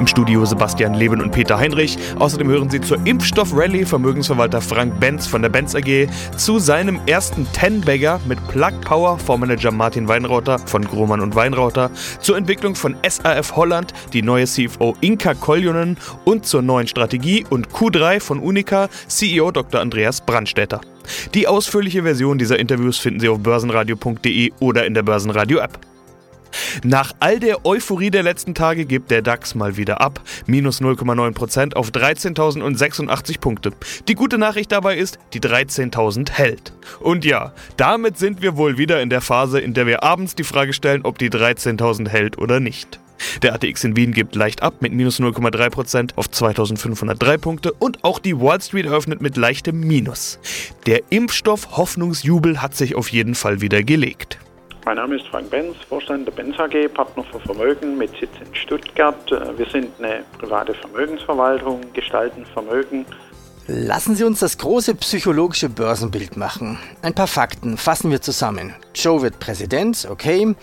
Im Studio Sebastian Leben und Peter Heinrich. Außerdem hören Sie zur Impfstoff-Rallye Vermögensverwalter Frank Benz von der Benz AG, zu seinem ersten Ten-Bagger mit Plug Power Fondsmanager Martin Weinrauter von Grohmann und Weinrauter, zur Entwicklung von SAF Holland, die neue CFO Inka Koljonen und zur neuen Strategie und Q3 von Unica CEO Dr. Andreas Brandstätter. Die ausführliche Version dieser Interviews finden Sie auf börsenradio.de oder in der Börsenradio-App. Nach all der Euphorie der letzten Tage gibt der DAX mal wieder ab. Minus 0,9% auf 13.086 Punkte. Die gute Nachricht dabei ist, die 13.000 hält. Und ja, damit sind wir wohl wieder in der Phase, in der wir abends die Frage stellen, ob die 13.000 hält oder nicht. Der ATX in Wien gibt leicht ab mit minus 0,3% auf 2503 Punkte und auch die Wall Street eröffnet mit leichtem Minus. Der Impfstoff Hoffnungsjubel hat sich auf jeden Fall wieder gelegt. Mein Name ist Frank Benz, Vorstand der Benz AG, Partner für Vermögen mit Sitz in Stuttgart. Wir sind eine private Vermögensverwaltung, gestalten Vermögen. Lassen Sie uns das große psychologische Börsenbild machen. Ein paar Fakten fassen wir zusammen. Joe wird Präsident, okay.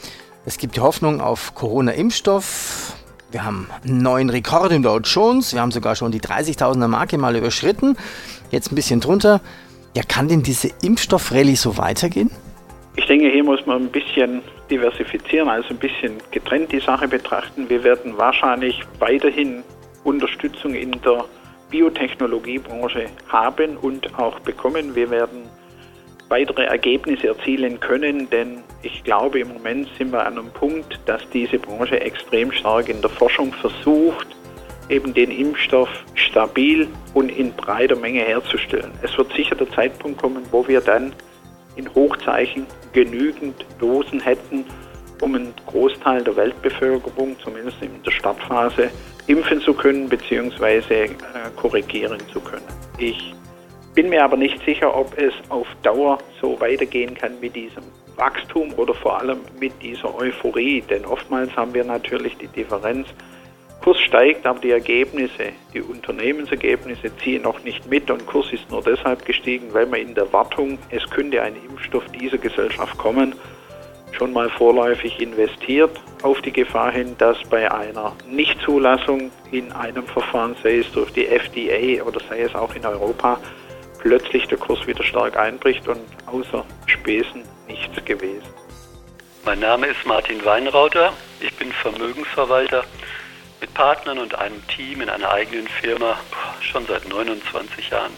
Es gibt die Hoffnung auf Corona-Impfstoff. Wir haben einen neuen Rekord im Dow Jones. Wir haben sogar schon die 30.000er Marke mal überschritten. Jetzt ein bisschen drunter. Ja, kann denn diese Impfstoff-Rallye so weitergehen? Ich denke, hier muss man ein bisschen diversifizieren, also ein bisschen getrennt die Sache betrachten. Wir werden wahrscheinlich weiterhin Unterstützung in der Biotechnologiebranche haben und auch bekommen. Wir werden weitere Ergebnisse erzielen können, denn ich glaube, im Moment sind wir an einem Punkt, dass diese Branche extrem stark in der Forschung versucht, eben den Impfstoff stabil und in breiter Menge herzustellen. Es wird sicher der Zeitpunkt kommen, wo wir dann in Hochzeichen genügend Dosen hätten, um einen Großteil der Weltbevölkerung, zumindest in der Startphase, impfen zu können bzw. Äh, korrigieren zu können. Ich bin mir aber nicht sicher, ob es auf Dauer so weitergehen kann mit diesem Wachstum oder vor allem mit dieser Euphorie, denn oftmals haben wir natürlich die Differenz Kurs steigt, aber die Ergebnisse, die Unternehmensergebnisse ziehen noch nicht mit und Kurs ist nur deshalb gestiegen, weil man in der Wartung, es könnte ein Impfstoff dieser Gesellschaft kommen, schon mal vorläufig investiert auf die Gefahr hin, dass bei einer Nichtzulassung in einem Verfahren, sei es durch die FDA oder sei es auch in Europa, plötzlich der Kurs wieder stark einbricht und außer Spesen nichts gewesen. Mein Name ist Martin Weinrauter, ich bin Vermögensverwalter mit Partnern und einem Team in einer eigenen Firma schon seit 29 Jahren.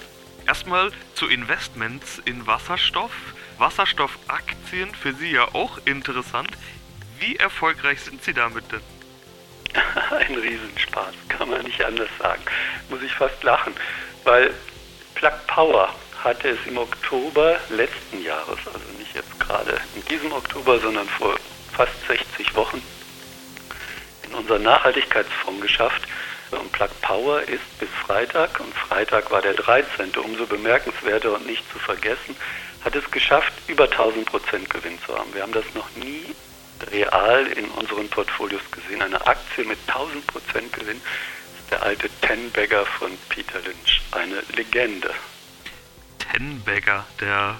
Erstmal zu Investments in Wasserstoff. Wasserstoffaktien für Sie ja auch interessant. Wie erfolgreich sind Sie damit denn? Ein Riesenspaß, kann man nicht anders sagen. Muss ich fast lachen, weil Plug Power hatte es im Oktober letzten Jahres, also nicht jetzt gerade in diesem Oktober, sondern vor fast 60 Wochen, in unseren Nachhaltigkeitsfonds geschafft. Und Plug Power ist bis Freitag, und Freitag war der 13., umso bemerkenswerter und nicht zu vergessen, hat es geschafft, über 1000 Prozent Gewinn zu haben. Wir haben das noch nie real in unseren Portfolios gesehen. Eine Aktie mit 1000 Prozent Gewinn ist der alte Ten-Bagger von Peter Lynch. Eine Legende. Ten-Bagger, der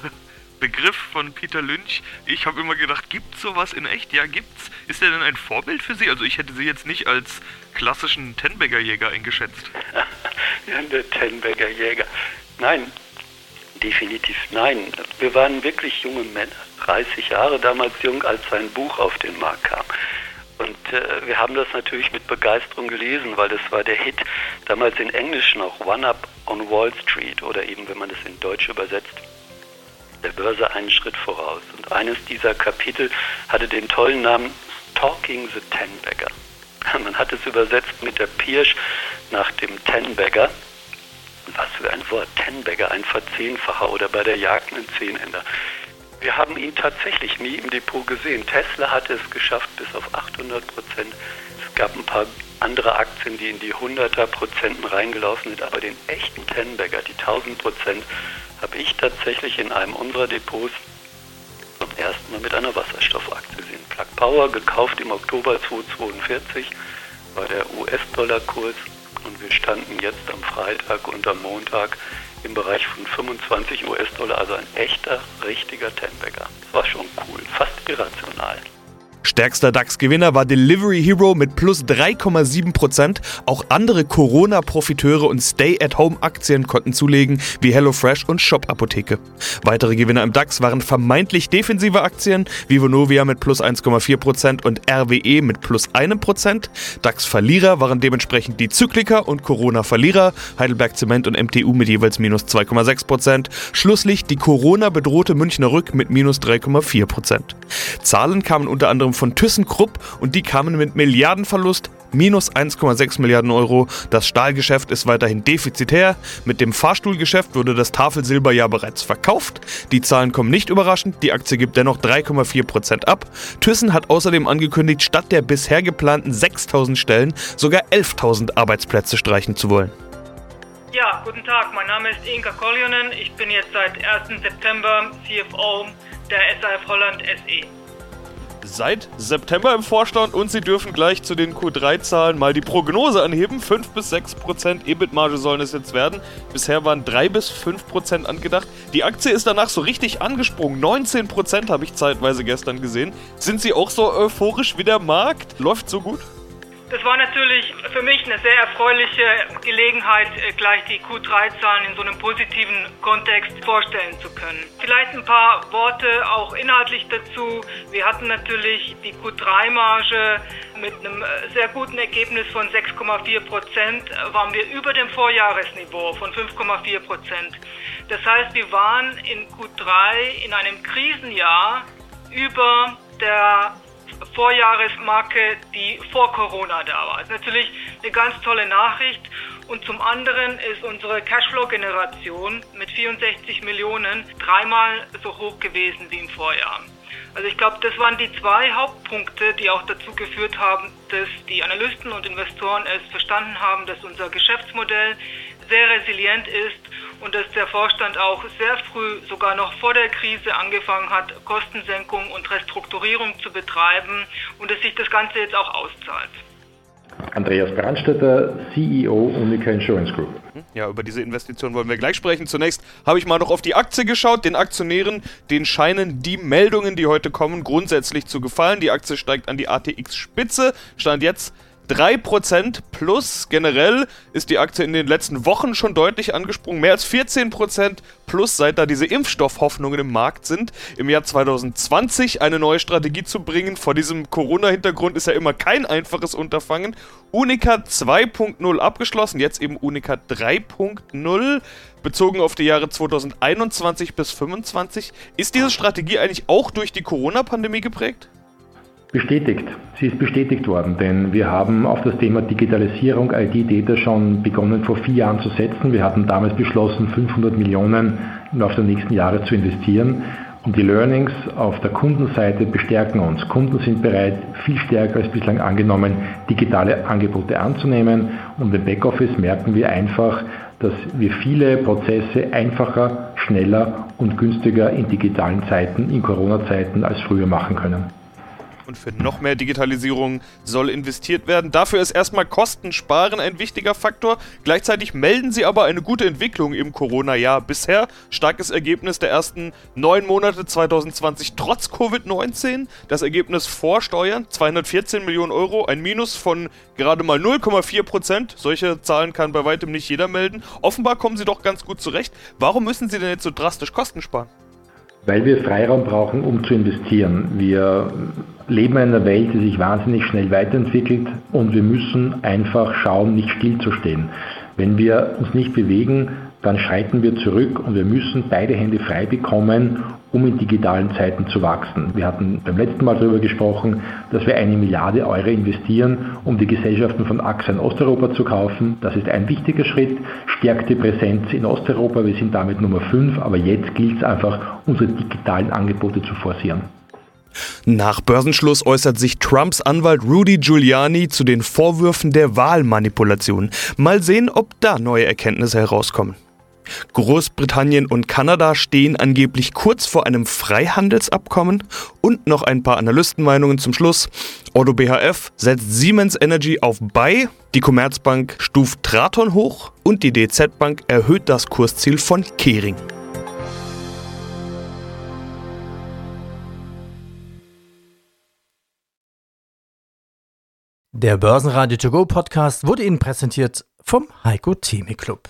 Begriff von Peter Lynch. Ich habe immer gedacht, gibt es sowas in echt? Ja, gibt's. Ist er denn ein Vorbild für Sie? Also ich hätte Sie jetzt nicht als klassischen Tenbagger-Jäger eingeschätzt. ja, der Tenbagger-Jäger. Nein, definitiv nein. Wir waren wirklich junge Männer, 30 Jahre damals jung, als sein Buch auf den Markt kam. Und äh, wir haben das natürlich mit Begeisterung gelesen, weil das war der Hit, damals in Englisch noch One Up on Wall Street oder eben, wenn man es in Deutsch übersetzt, der Börse einen Schritt voraus. Und eines dieser Kapitel hatte den tollen Namen Talking the Ten-Bagger. Man hat es übersetzt mit der Pirsch nach dem Ten-Bagger. Was für ein Wort, Ten-Bagger, ein Verzehnfacher oder bei der Jagd ein Zehnender. Wir haben ihn tatsächlich nie im Depot gesehen. Tesla hatte es geschafft bis auf 800 Prozent. Es gab ein paar andere Aktien, die in die 100er Prozenten reingelaufen sind, aber den echten Ten-Bagger, die 1000 Prozent, habe ich tatsächlich in einem unserer Depots zum ersten Mal mit einer Wasserstoffaktie sehen Plug Power gekauft im Oktober 2042 war der US-Dollar-Kurs und wir standen jetzt am Freitag und am Montag im Bereich von 25 US-Dollar, also ein echter, richtiger Tenbagger. Das war schon cool, fast irrational. Stärkster DAX-Gewinner war Delivery Hero mit plus 3,7%. Auch andere Corona-Profiteure und Stay-at-Home-Aktien konnten zulegen, wie HelloFresh und Shop Apotheke. Weitere Gewinner im DAX waren vermeintlich defensive Aktien, wie Vonovia mit plus 1,4% und RWE mit plus 1%. DAX-Verlierer waren dementsprechend die Zykliker und Corona-Verlierer, Heidelberg Zement und MTU mit jeweils minus 2,6%. Schlusslich die Corona-bedrohte Münchner Rück mit minus 3,4%. Zahlen kamen unter anderem von ThyssenKrupp und die kamen mit Milliardenverlust minus 1,6 Milliarden Euro. Das Stahlgeschäft ist weiterhin defizitär. Mit dem Fahrstuhlgeschäft wurde das Tafelsilber ja bereits verkauft. Die Zahlen kommen nicht überraschend. Die Aktie gibt dennoch 3,4% ab. Thyssen hat außerdem angekündigt, statt der bisher geplanten 6000 Stellen sogar 11.000 Arbeitsplätze streichen zu wollen. Ja, guten Tag. Mein Name ist Inka Koljonen. Ich bin jetzt seit 1. September CFO der SAF Holland SE seit September im Vorstand und Sie dürfen gleich zu den Q3-Zahlen mal die Prognose anheben. 5 bis 6 Prozent EBIT-Marge sollen es jetzt werden. Bisher waren 3 bis 5 Prozent angedacht. Die Aktie ist danach so richtig angesprungen. 19 Prozent habe ich zeitweise gestern gesehen. Sind Sie auch so euphorisch wie der Markt? Läuft so gut? Das war natürlich für mich eine sehr erfreuliche Gelegenheit, äh, gleich die Q3-Zahlen in so einem positiven Kontext vorstellen zu können. Vielleicht ein paar Worte auch inhaltlich dazu. Wir hatten natürlich die Q3-Marge mit einem äh, sehr guten Ergebnis von 6,4 Prozent, waren wir über dem Vorjahresniveau von 5,4 Prozent. Das heißt, wir waren in Q3 in einem Krisenjahr über der Vorjahresmarke, die vor Corona da war. Das ist natürlich eine ganz tolle Nachricht. Und zum anderen ist unsere Cashflow-Generation mit 64 Millionen dreimal so hoch gewesen wie im Vorjahr. Also ich glaube, das waren die zwei Hauptpunkte, die auch dazu geführt haben, dass die Analysten und Investoren es verstanden haben, dass unser Geschäftsmodell sehr resilient ist und dass der Vorstand auch sehr früh, sogar noch vor der Krise, angefangen hat, Kostensenkung und Restrukturierung zu betreiben und dass sich das Ganze jetzt auch auszahlt. Andreas Brandstetter, CEO Unica Insurance Group. Ja, über diese Investition wollen wir gleich sprechen. Zunächst habe ich mal noch auf die Aktie geschaut. Den Aktionären, denen scheinen die Meldungen, die heute kommen, grundsätzlich zu gefallen. Die Aktie steigt an die ATX-Spitze, stand jetzt 3% plus generell ist die Aktie in den letzten Wochen schon deutlich angesprungen. Mehr als 14% plus, seit da diese Impfstoffhoffnungen im Markt sind. Im Jahr 2020 eine neue Strategie zu bringen, vor diesem Corona-Hintergrund ist ja immer kein einfaches Unterfangen. Unica 2.0 abgeschlossen, jetzt eben Unica 3.0 bezogen auf die Jahre 2021 bis 2025. Ist diese Strategie eigentlich auch durch die Corona-Pandemie geprägt? Bestätigt. Sie ist bestätigt worden, denn wir haben auf das Thema Digitalisierung, IT-Data schon begonnen vor vier Jahren zu setzen. Wir hatten damals beschlossen, 500 Millionen im Laufe der nächsten Jahre zu investieren. Und die Learnings auf der Kundenseite bestärken uns. Kunden sind bereit, viel stärker als bislang angenommen, digitale Angebote anzunehmen. Und im Backoffice merken wir einfach, dass wir viele Prozesse einfacher, schneller und günstiger in digitalen Zeiten, in Corona-Zeiten als früher machen können und für noch mehr Digitalisierung soll investiert werden. Dafür ist erstmal Kostensparen ein wichtiger Faktor. Gleichzeitig melden sie aber eine gute Entwicklung im Corona-Jahr. Bisher starkes Ergebnis der ersten neun Monate 2020 trotz Covid-19. Das Ergebnis vor Steuern 214 Millionen Euro, ein Minus von gerade mal 0,4 Prozent. Solche Zahlen kann bei weitem nicht jeder melden. Offenbar kommen sie doch ganz gut zurecht. Warum müssen sie denn jetzt so drastisch Kosten sparen? Weil wir Freiraum brauchen, um zu investieren. Wir leben in einer Welt, die sich wahnsinnig schnell weiterentwickelt und wir müssen einfach schauen, nicht stillzustehen. Wenn wir uns nicht bewegen, dann schreiten wir zurück und wir müssen beide Hände frei bekommen, um in digitalen Zeiten zu wachsen. Wir hatten beim letzten Mal darüber gesprochen, dass wir eine Milliarde Euro investieren, um die Gesellschaften von AXA in Osteuropa zu kaufen. Das ist ein wichtiger Schritt, stärkt die Präsenz in Osteuropa. Wir sind damit Nummer 5, aber jetzt gilt es einfach, unsere digitalen Angebote zu forcieren. Nach Börsenschluss äußert sich Trumps Anwalt Rudy Giuliani zu den Vorwürfen der Wahlmanipulation. Mal sehen, ob da neue Erkenntnisse herauskommen. Großbritannien und Kanada stehen angeblich kurz vor einem Freihandelsabkommen und noch ein paar Analystenmeinungen zum Schluss. Otto BHF setzt Siemens Energy auf Buy, die Commerzbank stuft Traton hoch und die DZ Bank erhöht das Kursziel von Kering. Der Börsenradio To Go Podcast wurde Ihnen präsentiert vom Heiko Theme Club.